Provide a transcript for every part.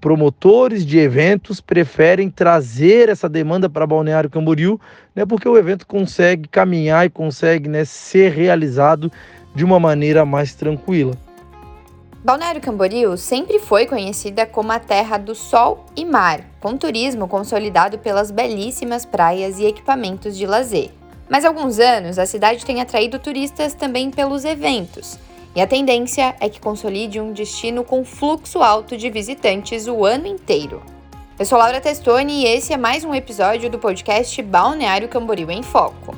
promotores de eventos preferem trazer essa demanda para Balneário Camboriú, né, porque o evento consegue caminhar e consegue né, ser realizado de uma maneira mais tranquila. Balneário Camboriú sempre foi conhecida como a terra do sol e mar, com turismo consolidado pelas belíssimas praias e equipamentos de lazer. Mas há alguns anos, a cidade tem atraído turistas também pelos eventos, e a tendência é que consolide um destino com fluxo alto de visitantes o ano inteiro. Eu sou Laura Testoni e esse é mais um episódio do podcast Balneário Camboriú em Foco.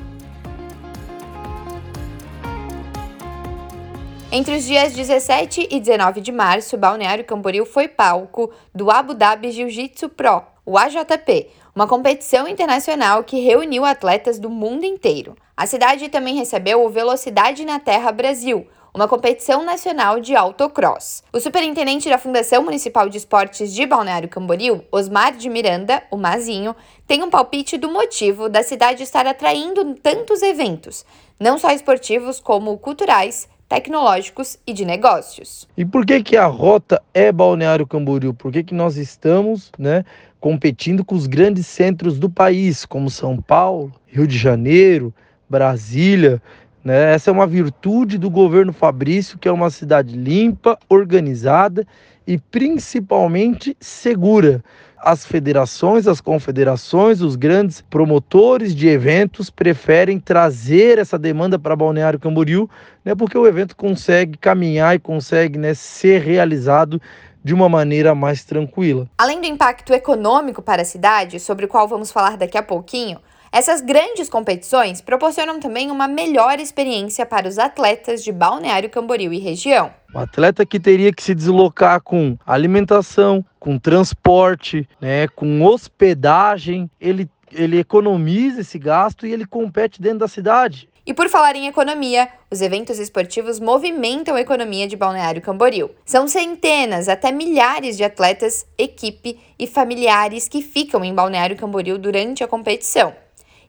Entre os dias 17 e 19 de março, Balneário Camboriú foi palco do Abu Dhabi Jiu-Jitsu Pro, o AJP, uma competição internacional que reuniu atletas do mundo inteiro. A cidade também recebeu o Velocidade na Terra Brasil, uma competição nacional de autocross. O superintendente da Fundação Municipal de Esportes de Balneário Camboriú, Osmar de Miranda, o Mazinho, tem um palpite do motivo da cidade estar atraindo tantos eventos, não só esportivos como culturais, tecnológicos e de negócios. E por que que a rota é Balneário Camboriú? Por que que nós estamos, né, competindo com os grandes centros do país, como São Paulo, Rio de Janeiro, Brasília, né? Essa é uma virtude do governo Fabrício, que é uma cidade limpa, organizada e principalmente segura as federações, as confederações, os grandes promotores de eventos preferem trazer essa demanda para Balneário Camboriú, né, porque o evento consegue caminhar e consegue né, ser realizado de uma maneira mais tranquila. Além do impacto econômico para a cidade, sobre o qual vamos falar daqui a pouquinho, essas grandes competições proporcionam também uma melhor experiência para os atletas de Balneário Camboriú e região. O atleta que teria que se deslocar com alimentação, com transporte, né, com hospedagem, ele, ele economiza esse gasto e ele compete dentro da cidade. E por falar em economia, os eventos esportivos movimentam a economia de Balneário Camboriú. São centenas, até milhares de atletas, equipe e familiares que ficam em Balneário Camboriú durante a competição.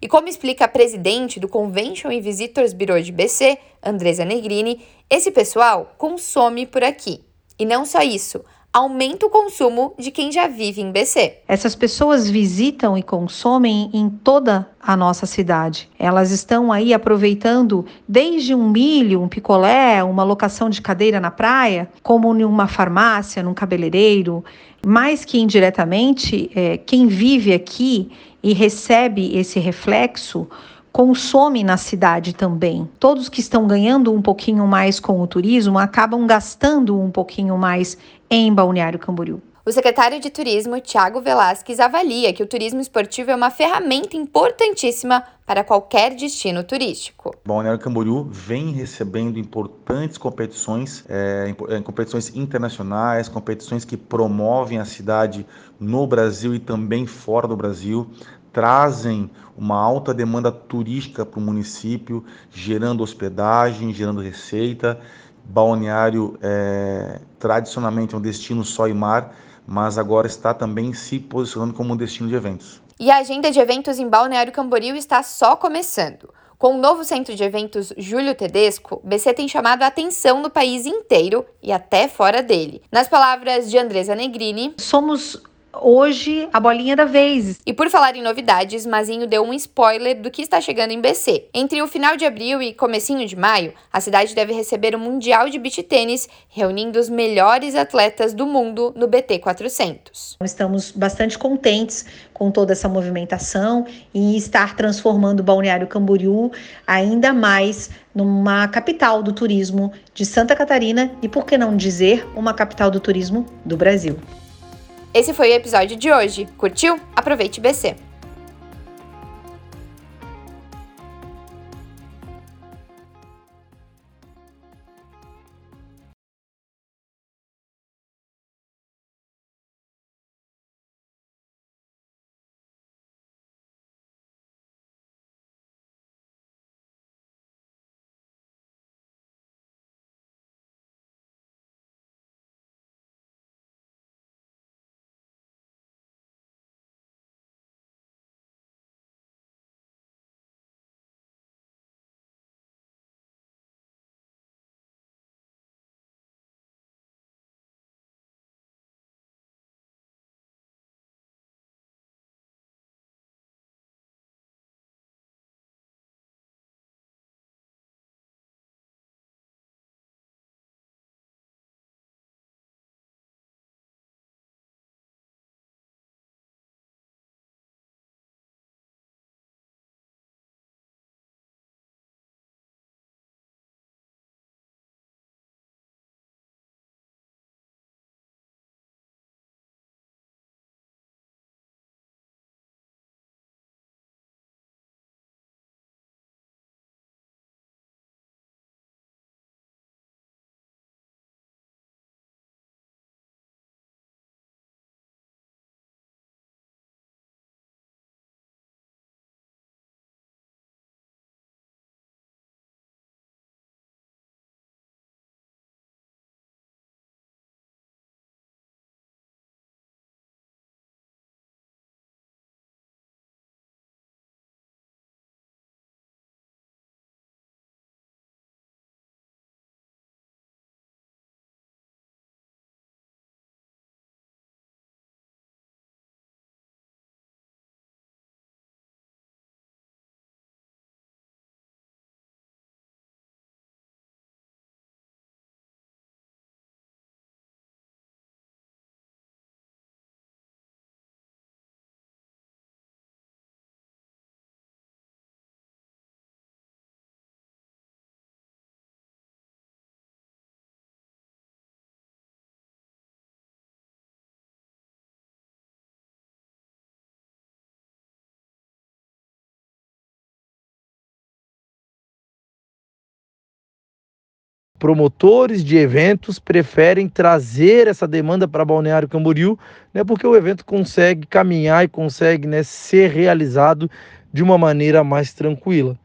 E como explica a presidente do Convention e Visitors Bureau de BC, Andresa Negrini, esse pessoal consome por aqui. E não só isso, aumenta o consumo de quem já vive em BC. Essas pessoas visitam e consomem em toda a nossa cidade. Elas estão aí aproveitando desde um milho, um picolé, uma locação de cadeira na praia, como em uma farmácia, num cabeleireiro. Mais que indiretamente, é, quem vive aqui e recebe esse reflexo consome na cidade também. Todos que estão ganhando um pouquinho mais com o turismo acabam gastando um pouquinho mais em Balneário Camboriú. O secretário de Turismo, Tiago Velasquez, avalia que o turismo esportivo é uma ferramenta importantíssima para qualquer destino turístico. Balneário Camboriú vem recebendo importantes competições, é, competições internacionais, competições que promovem a cidade no Brasil e também fora do Brasil trazem uma alta demanda turística para o município, gerando hospedagem, gerando receita. Balneário é, tradicionalmente é um destino só e mar, mas agora está também se posicionando como um destino de eventos. E a agenda de eventos em Balneário Camboriú está só começando. Com o novo centro de eventos Júlio Tedesco, BC tem chamado a atenção no país inteiro e até fora dele. Nas palavras de Andresa Negrini, somos hoje a bolinha da vez. E por falar em novidades, Mazinho deu um spoiler do que está chegando em BC. Entre o final de abril e comecinho de maio, a cidade deve receber o Mundial de Beach Tênis, reunindo os melhores atletas do mundo no BT 400. Estamos bastante contentes com toda essa movimentação e estar transformando o Balneário Camboriú ainda mais numa capital do turismo de Santa Catarina e, por que não dizer, uma capital do turismo do Brasil. Esse foi o episódio de hoje. Curtiu? Aproveite BC. Promotores de eventos preferem trazer essa demanda para Balneário Camboriú, né, porque o evento consegue caminhar e consegue né, ser realizado de uma maneira mais tranquila.